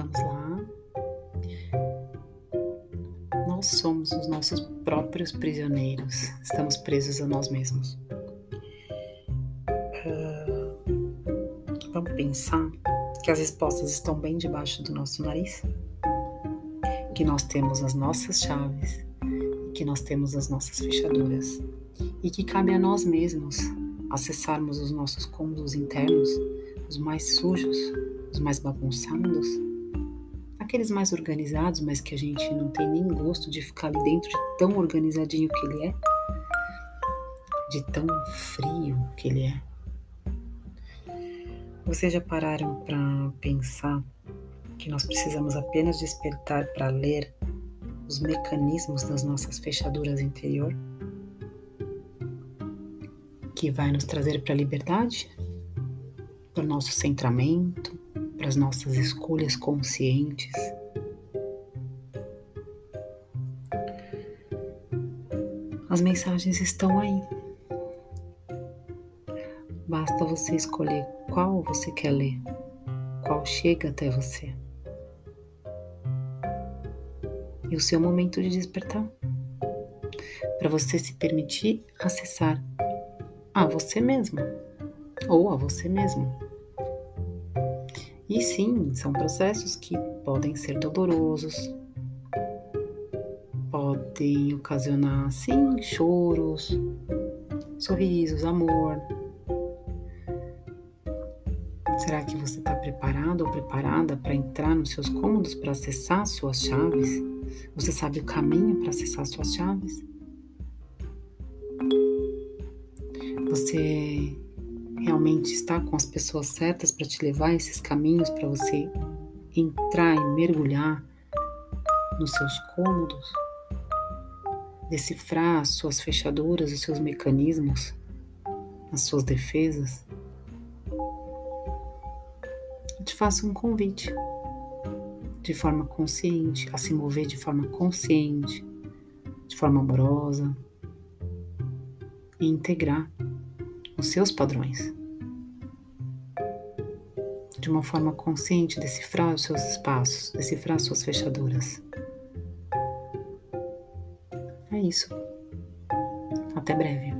Vamos lá. Nós somos os nossos próprios prisioneiros. Estamos presos a nós mesmos. Ah, vamos pensar que as respostas estão bem debaixo do nosso nariz, que nós temos as nossas chaves, que nós temos as nossas fechaduras e que cabe a nós mesmos acessarmos os nossos cômodos internos, os mais sujos, os mais bagunçados, aqueles mais organizados, mas que a gente não tem nem gosto de ficar ali dentro de tão organizadinho que ele é, de tão frio que ele é. Vocês já pararam para pensar que nós precisamos apenas despertar para ler os mecanismos das nossas fechaduras interior? que vai nos trazer para a liberdade, para o nosso centramento, para as nossas escolhas conscientes. As mensagens estão aí. Basta você escolher qual você quer ler, qual chega até você. E o seu momento de despertar. Para você se permitir acessar a você mesmo ou a você mesmo. E sim, são processos que podem ser dolorosos, podem ocasionar, sim, choros, sorrisos, amor. Será que você está preparado ou preparada para entrar nos seus cômodos para acessar suas chaves? Você sabe o caminho para acessar suas chaves? Você realmente está com as pessoas certas para te levar esses caminhos para você entrar e mergulhar nos seus cômodos, decifrar as suas fechaduras, os seus mecanismos, as suas defesas. Eu te faço um convite de forma consciente, a se mover de forma consciente, de forma amorosa e integrar os seus padrões. De uma forma consciente, decifrar os seus espaços, decifrar suas fechaduras. É isso. Até breve.